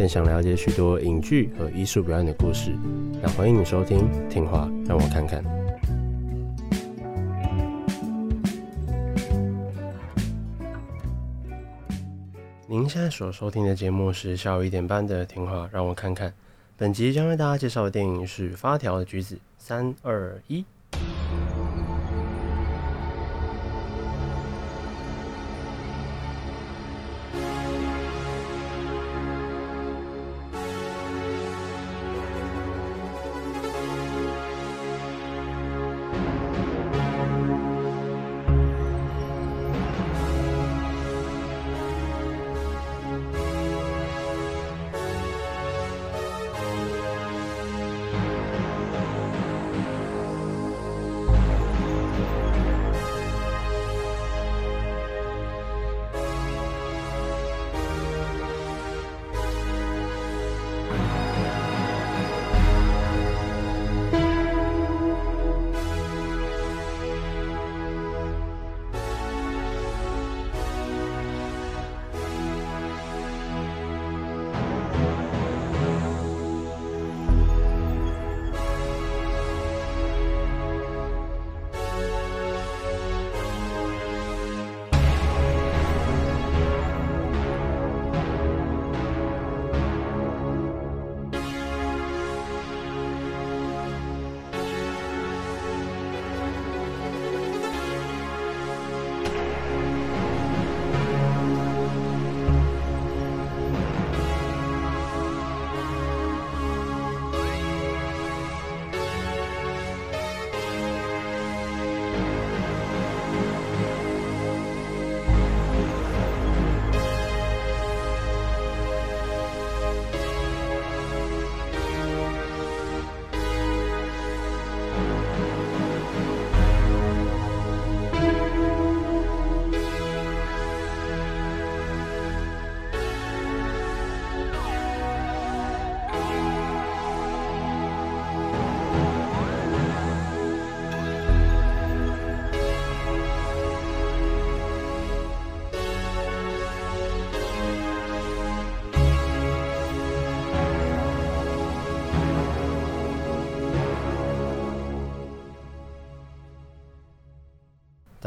更想了解许多影剧和艺术表演的故事，那欢迎你收听《听话让我看看》。您现在所收听的节目是下午一点半的《听话让我看看》，本集将为大家介绍的电影是《发条的橘子》。三二一。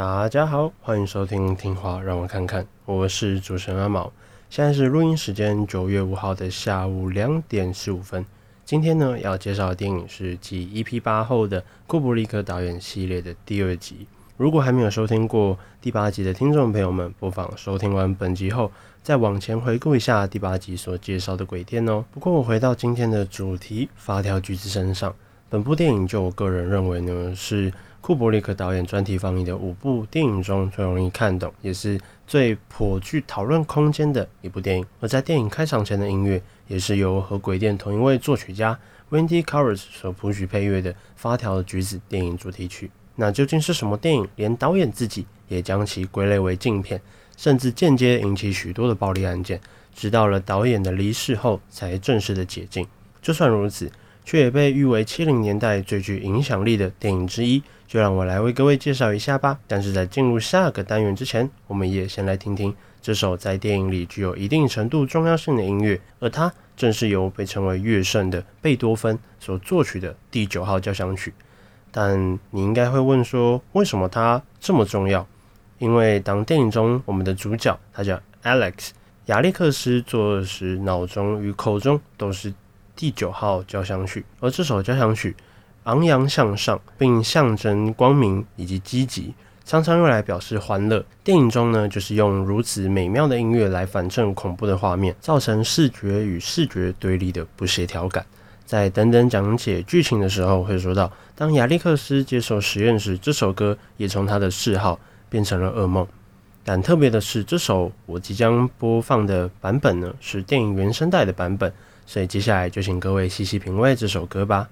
大家好，欢迎收听听话让我看看，我是主持人阿毛。现在是录音时间九月五号的下午两点十五分。今天呢要介绍的电影是继 EP 八后的库布里克导演系列的第二集。如果还没有收听过第八集的听众朋友们，不妨收听完本集后再往前回顾一下第八集所介绍的鬼片哦。不过我回到今天的主题——发条橘子身上，本部电影就我个人认为呢是。库伯里克导演专题放映的五部电影中最容易看懂，也是最颇具讨论空间的一部电影。而在电影开场前的音乐，也是由和鬼店同一位作曲家 Randy Couros 所谱曲配乐的《发条的橘子》电影主题曲。那究竟是什么电影？连导演自己也将其归类为禁片，甚至间接引起许多的暴力案件，直到了导演的离世后才正式的解禁。就算如此，却也被誉为七零年代最具影响力的电影之一。就让我来为各位介绍一下吧。但是在进入下个单元之前，我们也先来听听这首在电影里具有一定程度重要性的音乐，而它正是由被称为乐圣的贝多芬所作曲的第九号交响曲。但你应该会问说，为什么它这么重要？因为当电影中我们的主角他叫 Alex 亚历克斯做的时，脑中与口中都是 第九号交响曲，而这首交响曲。昂扬向上，并象征光明以及积极，常常用来表示欢乐。电影中呢，就是用如此美妙的音乐来反衬恐怖的画面，造成视觉与视觉对立的不协调感。在等等讲解剧情的时候，会说到，当亚历克斯接受实验时，这首歌也从他的嗜好变成了噩梦。但特别的是，这首我即将播放的版本呢，是电影原声带的版本，所以接下来就请各位细细品味这首歌吧。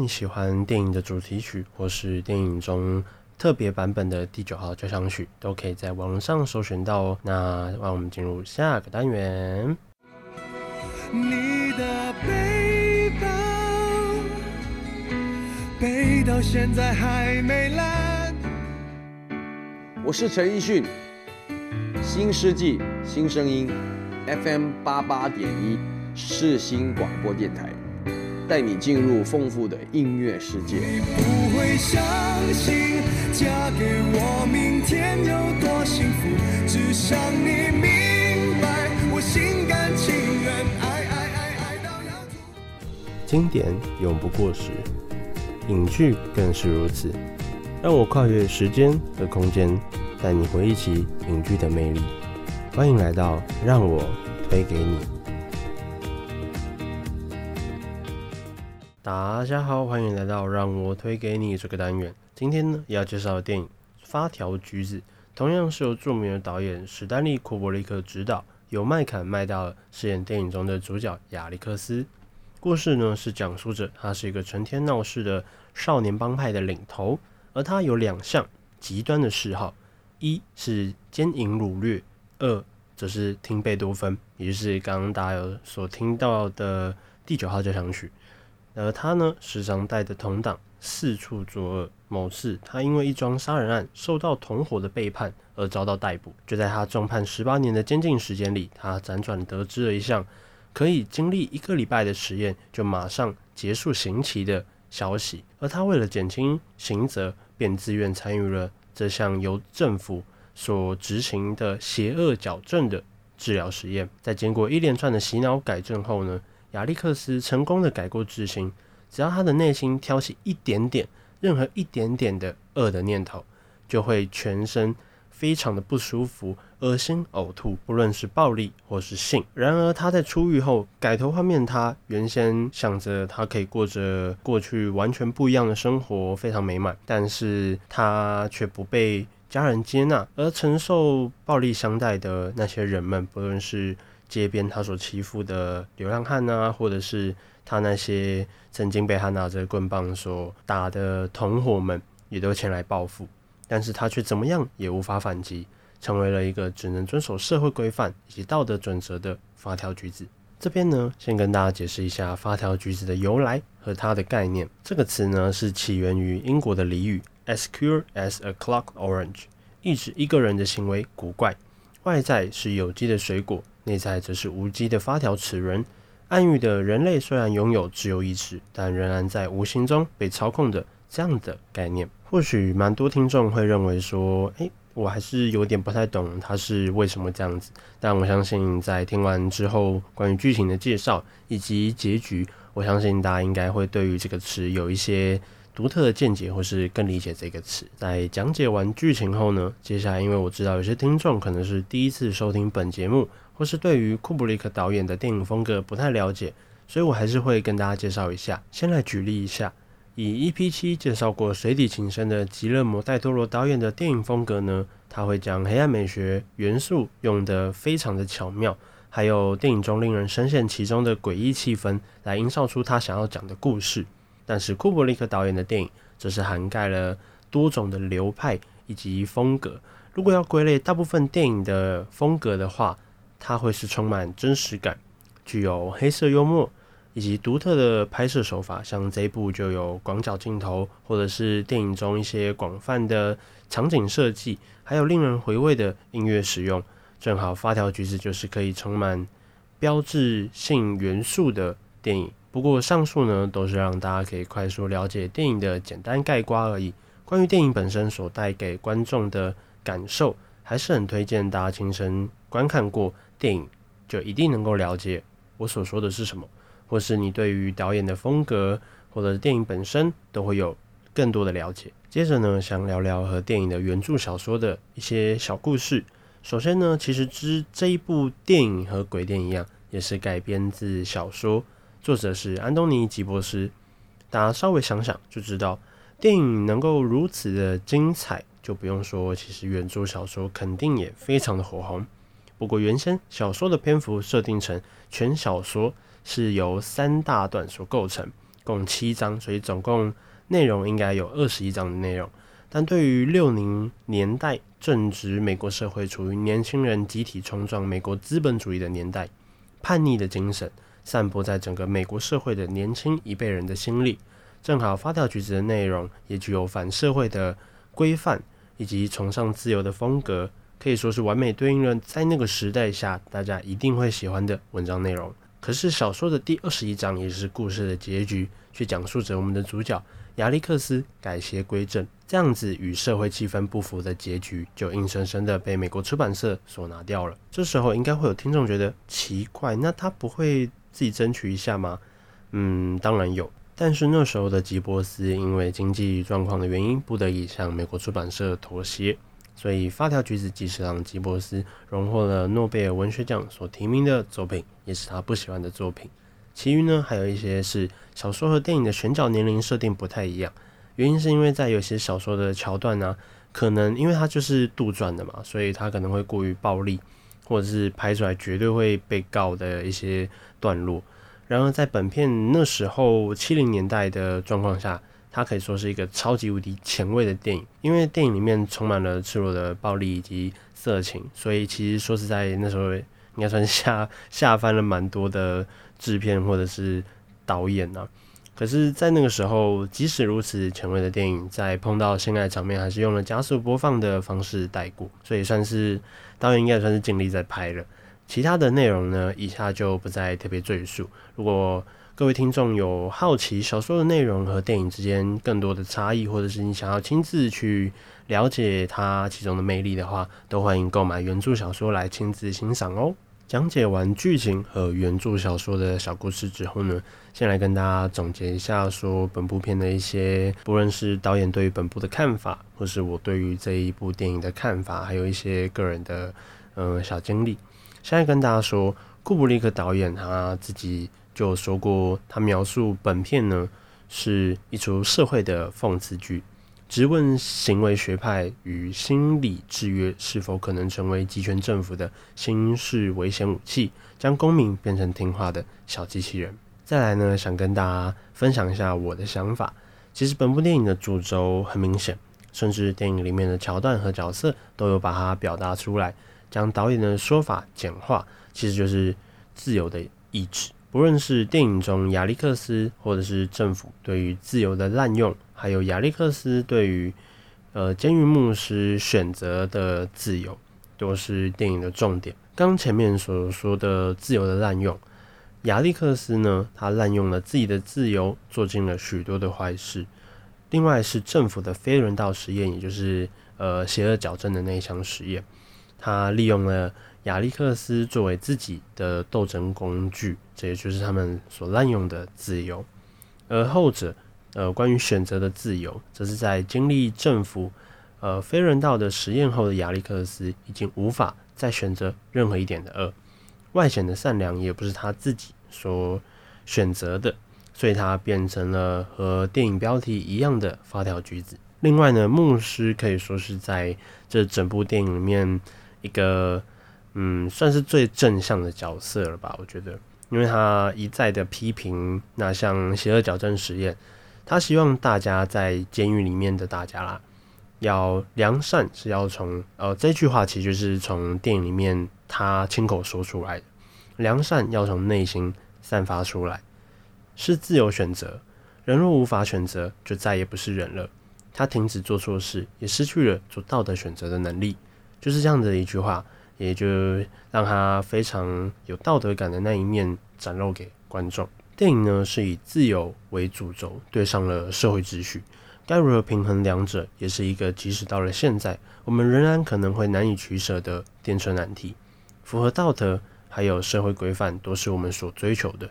你喜欢电影的主题曲，或是电影中特别版本的第九号交响曲，都可以在网上搜寻到哦。那让我们进入下个单元。你的背包背到现在还没烂。我是陈奕迅，新世纪新声音，FM 八八点一，世新广播电台，带你进入丰富的音乐世界。你不会相信，嫁给我明天有多幸福，只想你明白，我心甘情愿。经典永不过时，影剧更是如此。让我跨越时间和空间，带你回忆起影剧的魅力。欢迎来到让我推给你。大家好，欢迎来到让我推给你这个单元。今天呢，要介绍的电影《发条橘子》，同样是由著名的导演史丹利·库柏力克执导，由麦肯麦道尔饰演电影中的主角亚历克斯。故事呢是讲述着他是一个成天闹事的少年帮派的领头，而他有两项极端的嗜好：一是奸淫掳掠，二则是听贝多芬，也就是刚刚大家有所听到的第九号交响曲。而他呢，时常带着同党四处作恶。某次，他因为一桩杀人案受到同伙的背叛而遭到逮捕。就在他重判十八年的监禁时间里，他辗转得知了一项。可以经历一个礼拜的实验就马上结束刑期的消息，而他为了减轻刑责，便自愿参与了这项由政府所执行的邪恶矫正的治疗实验。在经过一连串的洗脑改正后呢，亚历克斯成功的改过自新。只要他的内心挑起一点点、任何一点点的恶的念头，就会全身。非常的不舒服、恶心、呕吐，不论是暴力或是性。然而他在出狱后改头换面，他原先想着他可以过着过去完全不一样的生活，非常美满。但是他却不被家人接纳，而承受暴力相待的那些人们，不论是街边他所欺负的流浪汉啊，或者是他那些曾经被他拿着棍棒所打的同伙们，也都前来报复。但是他却怎么样也无法反击，成为了一个只能遵守社会规范以及道德准则的发条橘子。这边呢，先跟大家解释一下发条橘子的由来和它的概念。这个词呢，是起源于英国的俚语 “as queer as a clock orange”，意指一个人的行为古怪，外在是有机的水果，内在则是无机的发条齿轮，暗喻的人类虽然拥有自由意志，但仍然在无形中被操控的这样的概念。或许蛮多听众会认为说，诶，我还是有点不太懂它是为什么这样子。但我相信在听完之后，关于剧情的介绍以及结局，我相信大家应该会对于这个词有一些独特的见解，或是更理解这个词。在讲解完剧情后呢，接下来因为我知道有些听众可能是第一次收听本节目，或是对于库布里克导演的电影风格不太了解，所以我还是会跟大家介绍一下。先来举例一下。以 EP7 介绍过《水底情深》的吉勒摩·戴托罗导演的电影风格呢，他会将黑暗美学元素用得非常的巧妙，还有电影中令人深陷其中的诡异气氛，来营造出他想要讲的故事。但是库柏力克导演的电影则是涵盖了多种的流派以及风格。如果要归类大部分电影的风格的话，它会是充满真实感，具有黑色幽默。以及独特的拍摄手法，像这一部就有广角镜头，或者是电影中一些广泛的场景设计，还有令人回味的音乐使用。正好《发条橘子》就是可以充满标志性元素的电影。不过上述呢，都是让大家可以快速了解电影的简单概括而已。关于电影本身所带给观众的感受，还是很推荐大家亲身观看过电影，就一定能够了解我所说的是什么。或是你对于导演的风格，或者电影本身都会有更多的了解。接着呢，想聊聊和电影的原著小说的一些小故事。首先呢，其实之这一部电影和鬼店一样，也是改编自小说，作者是安东尼·吉波斯。大家稍微想想就知道，电影能够如此的精彩，就不用说，其实原著小说肯定也非常的火红。不过原先小说的篇幅设定成全小说是由三大段所构成，共七章，所以总共内容应该有二十一章的内容。但对于六零年代正值美国社会处于年轻人集体冲撞美国资本主义的年代，叛逆的精神散播在整个美国社会的年轻一辈人的心里。正好发条橘子的内容也具有反社会的规范以及崇尚自由的风格，可以说是完美对应了在那个时代下大家一定会喜欢的文章内容。可是小说的第二十一章也是故事的结局，却讲述着我们的主角亚历克斯改邪归正，这样子与社会气氛不符的结局，就硬生生的被美国出版社所拿掉了。这时候应该会有听众觉得奇怪，那他不会自己争取一下吗？嗯，当然有，但是那时候的吉波斯因为经济状况的原因，不得已向美国出版社妥协。所以，发条橘子即使让吉波斯荣获了诺贝尔文学奖所提名的作品，也是他不喜欢的作品。其余呢，还有一些是小说和电影的选角年龄设定不太一样，原因是因为在有些小说的桥段呢、可能因为它就是杜撰的嘛，所以它可能会过于暴力，或者是拍出来绝对会被告的一些段落。然而，在本片那时候七零年代的状况下，它可以说是一个超级无敌前卫的电影，因为电影里面充满了赤裸的暴力以及色情，所以其实说实在，那时候应该算 下下翻了蛮多的制片或者是导演呐、啊。可是，在那个时候，即使如此前卫的电影，在碰到性爱场面，还是用了加速播放的方式带过，所以算是导演应该算是尽力在拍了。其他的内容呢，以下就不再特别赘述。如果各位听众有好奇小说的内容和电影之间更多的差异，或者是你想要亲自去了解它其中的魅力的话，都欢迎购买原著小说来亲自欣赏哦。讲解完剧情和原著小说的小故事之后呢，先来跟大家总结一下，说本部片的一些，不论是导演对于本部的看法，或是我对于这一部电影的看法，还有一些个人的呃小经历。现在跟大家说，库布里克导演他自己。就说过，他描述本片呢是一出社会的讽刺剧，质问行为学派与心理制约是否可能成为极权政府的新式危险武器，将公民变成听话的小机器人。再来呢，想跟大家分享一下我的想法。其实本部电影的主轴很明显，甚至电影里面的桥段和角色都有把它表达出来。将导演的说法简化，其实就是自由的意志。不论是电影中亚历克斯，或者是政府对于自由的滥用，还有亚历克斯对于呃监狱牧师选择的自由，都是电影的重点。刚前面所说的自由的滥用，亚历克斯呢，他滥用了自己的自由，做尽了许多的坏事。另外是政府的非人道实验，也就是呃邪恶矫正的那一项实验，他利用了。亚历克斯作为自己的斗争工具，这也就是他们所滥用的自由。而后者，呃，关于选择的自由，则是在经历政府呃非人道的实验后的亚历克斯，已经无法再选择任何一点的恶。外显的善良也不是他自己所选择的，所以他变成了和电影标题一样的发条橘子。另外呢，牧师可以说是在这整部电影里面一个。嗯，算是最正向的角色了吧？我觉得，因为他一再的批评那像邪恶矫正实验，他希望大家在监狱里面的大家啦，要良善是要从呃这句话其实就是从电影里面他亲口说出来的，良善要从内心散发出来，是自由选择。人若无法选择，就再也不是人了。他停止做错事，也失去了做道德选择的能力，就是这样的一句话。也就让他非常有道德感的那一面展露给观众。电影呢是以自由为主轴，对上了社会秩序，该如何平衡两者，也是一个即使到了现在，我们仍然可能会难以取舍的电车难题。符合道德还有社会规范，都是我们所追求的。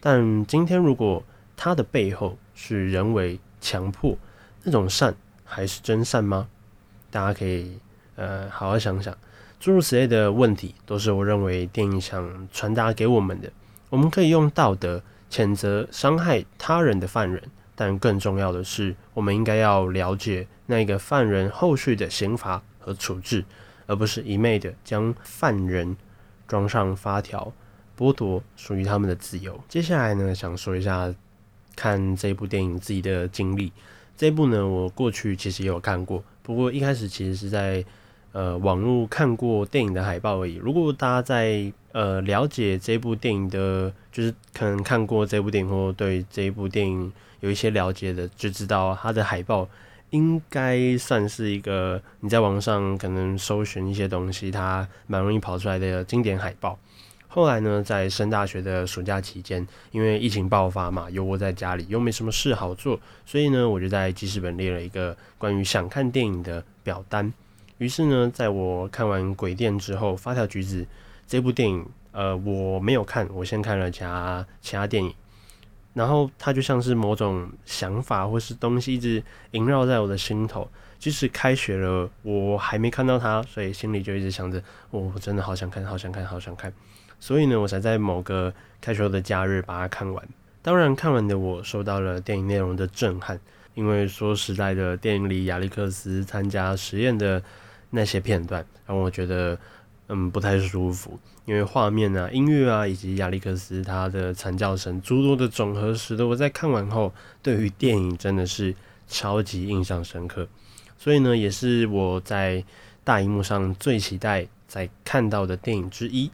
但今天如果它的背后是人为强迫，那种善还是真善吗？大家可以呃好好想想。诸如此类的问题，都是我认为电影想传达给我们的。我们可以用道德谴责伤害他人的犯人，但更重要的是，我们应该要了解那个犯人后续的刑罚和处置，而不是一昧的将犯人装上发条，剥夺属于他们的自由。接下来呢，想说一下看这部电影自己的经历。这部呢，我过去其实也有看过，不过一开始其实是在呃网络看过电影的海报而已。如果大家在呃了解这部电影的，就是可能看过这部电影或对这一部电影有一些了解的，就知道它的海报应该算是一个你在网上可能搜寻一些东西，它蛮容易跑出来的经典海报。后来呢，在升大学的暑假期间，因为疫情爆发嘛，又窝在家里，又没什么事好做，所以呢，我就在记事本列了一个关于想看电影的表单。于是呢，在我看完《鬼店》之后，《发条橘子》这部电影，呃，我没有看，我先看了其他其他电影，然后它就像是某种想法或是东西一直萦绕在我的心头。即使开学了，我还没看到它，所以心里就一直想着，我真的好想看，好想看，好想看。所以呢，我才在某个开学的假日把它看完。当然，看完的我受到了电影内容的震撼，因为说实在的，电影里亚历克斯参加实验的那些片段，让我觉得嗯不太舒服。因为画面啊、音乐啊，以及亚历克斯他的惨叫声诸多的总和，使得我在看完后，对于电影真的是超级印象深刻。所以呢，也是我在大荧幕上最期待在看到的电影之一。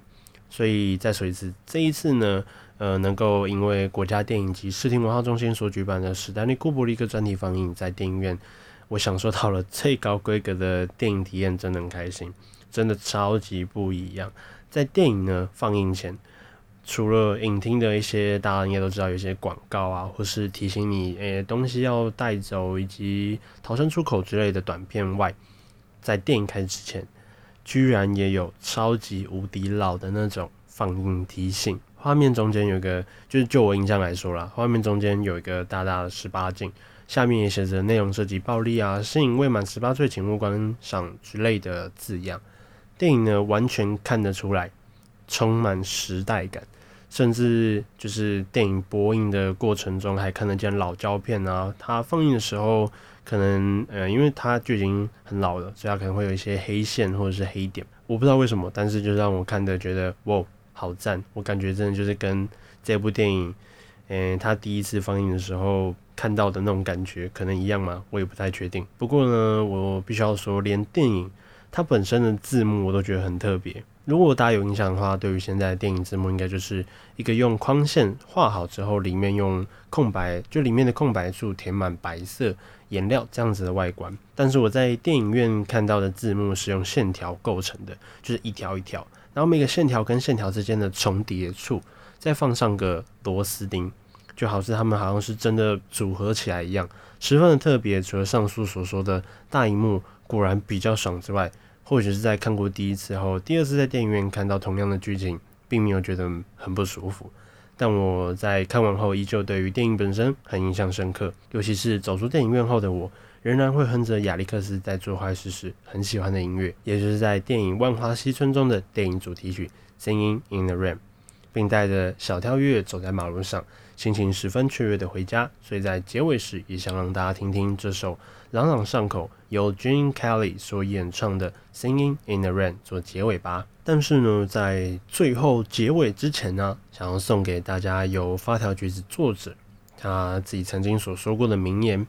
所以再说一次，这一次呢，呃，能够因为国家电影及视听文化中心所举办的史丹利·库布里克专题放映，在电影院，我享受到了最高规格的电影体验，真的很开心，真的超级不一样。在电影呢放映前，除了影厅的一些大家应该都知道有一些广告啊，或是提醒你诶、东西要带走以及逃生出口之类的短片外，在电影开始之前。居然也有超级无敌老的那种放映提醒，画面中间有一个，就是就我印象来说啦，画面中间有一个大大的十八禁，下面也写着内容涉及暴力啊，适应未满十八岁请勿观赏之类的字样。电影呢，完全看得出来，充满时代感，甚至就是电影播映的过程中还看得见老胶片啊，它放映的时候。可能呃，因为它就已经很老了，所以它可能会有一些黑线或者是黑点，我不知道为什么，但是就让我看的觉得哇，好赞！我感觉真的就是跟这部电影，嗯、他，第一次放映的时候看到的那种感觉可能一样吗？我也不太确定。不过呢，我必须要说，连电影它本身的字幕我都觉得很特别。如果大家有印象的话，对于现在的电影字幕，应该就是一个用框线画好之后，里面用空白，就里面的空白处填满白色颜料这样子的外观。但是我在电影院看到的字幕是用线条构成的，就是一条一条，然后每个线条跟线条之间的重叠处再放上个螺丝钉，就好似他们好像是真的组合起来一样，十分的特别。除了上述所说的大荧幕果然比较爽之外，或许是在看过第一次后，第二次在电影院看到同样的剧情，并没有觉得很不舒服。但我在看完后，依旧对于电影本身很印象深刻。尤其是走出电影院后的我，仍然会哼着亚历克斯在做坏事时很喜欢的音乐，也就是在电影《万花嬉春》中的电影主题曲《Singing in the Rain》，并带着小跳跃走在马路上，心情十分雀跃的回家。所以在结尾时，也想让大家听听这首。朗朗上口，由 j e n e Kelly 所演唱的《Singing in the Rain》做结尾吧。但是呢，在最后结尾之前呢，想要送给大家由发条橘子作者他自己曾经所说过的名言：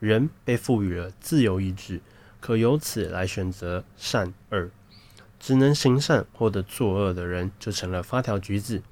人被赋予了自由意志，可由此来选择善恶。只能行善或者作恶的人，就成了发条橘子。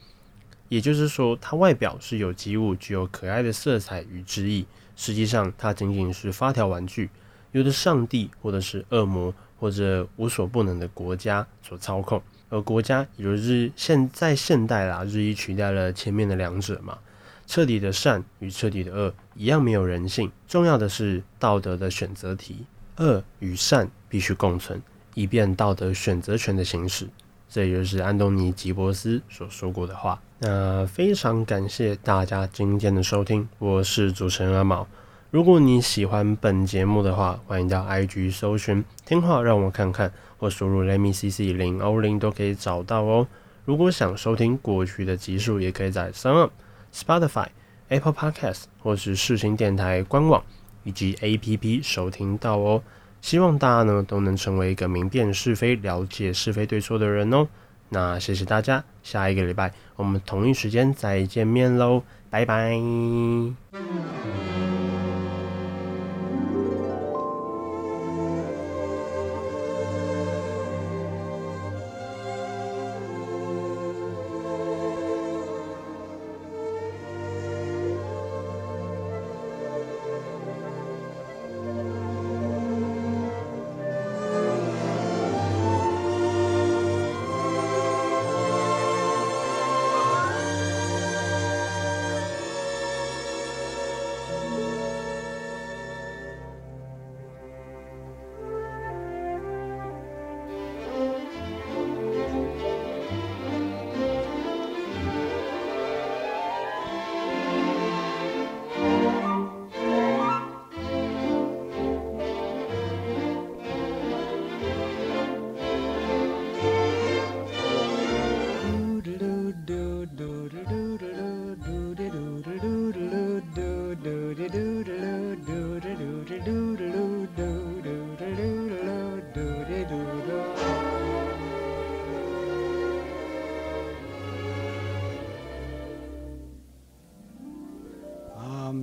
也就是说，它外表是有机物，具有可爱的色彩与之意。实际上，它仅仅是发条玩具，由的上帝或者是恶魔或者无所不能的国家所操控。而国家也就是现在现代啦，日益取代了前面的两者嘛。彻底的善与彻底的恶一样没有人性。重要的是道德的选择题，恶与善必须共存，以便道德选择权的行使。这也就是安东尼·吉伯斯所说过的话。那非常感谢大家今天的收听，我是主持人阿毛。如果你喜欢本节目的话，欢迎到 IG 搜寻“听话让我看看”或输入 “lemicc 零欧零”都可以找到哦。如果想收听过去的集数，也可以在 s o u n、Spotify、Apple Podcast 或是世新电台官网以及 APP 收听到哦。希望大家呢都能成为一个明辨是非、了解是非对错的人哦。那谢谢大家，下一个礼拜我们同一时间再见面喽，拜拜。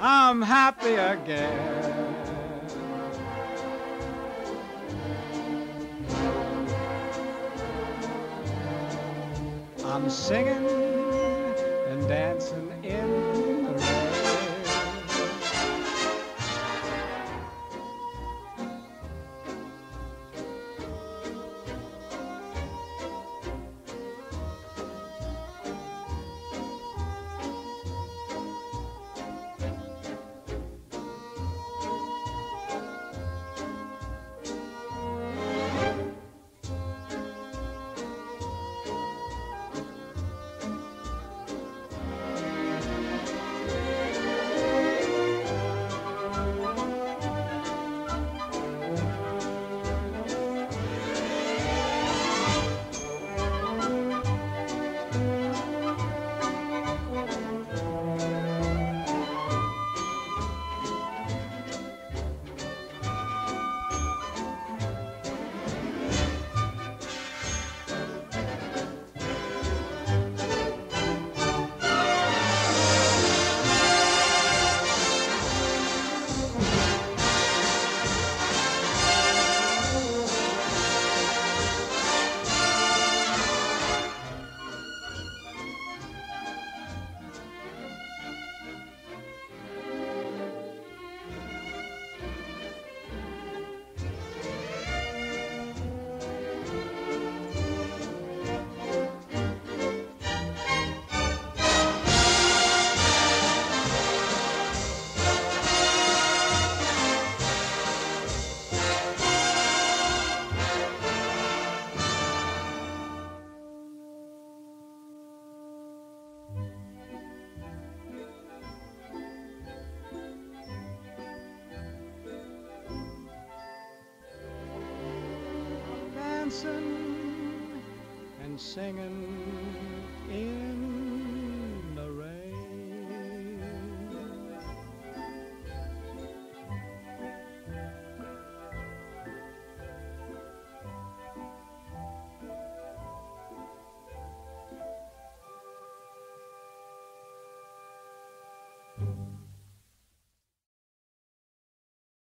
I'm happy again. I'm singing singing.